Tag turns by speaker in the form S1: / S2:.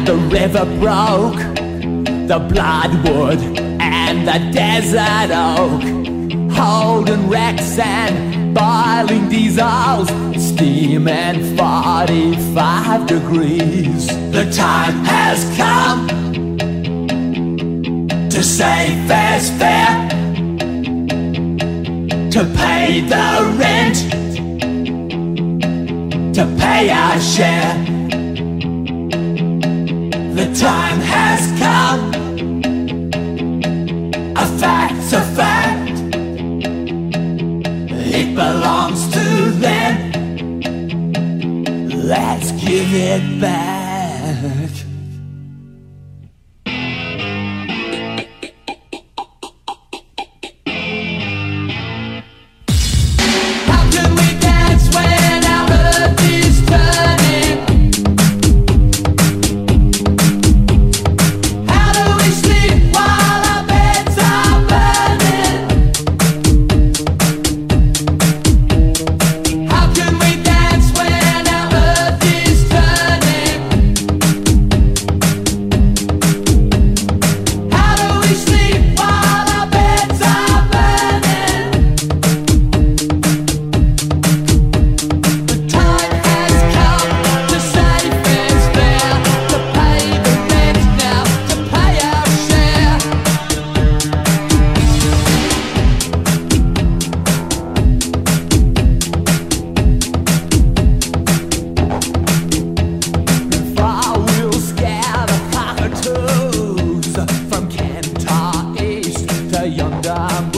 S1: the river broke, the bloodwood and the desert oak, holding wrecks and boiling diesels, steam and 45 degrees. The time has come to say fair's fair, to pay the rent, to pay our share. The time has come. A fact's a fact. It belongs to them. Let's give it back. yonder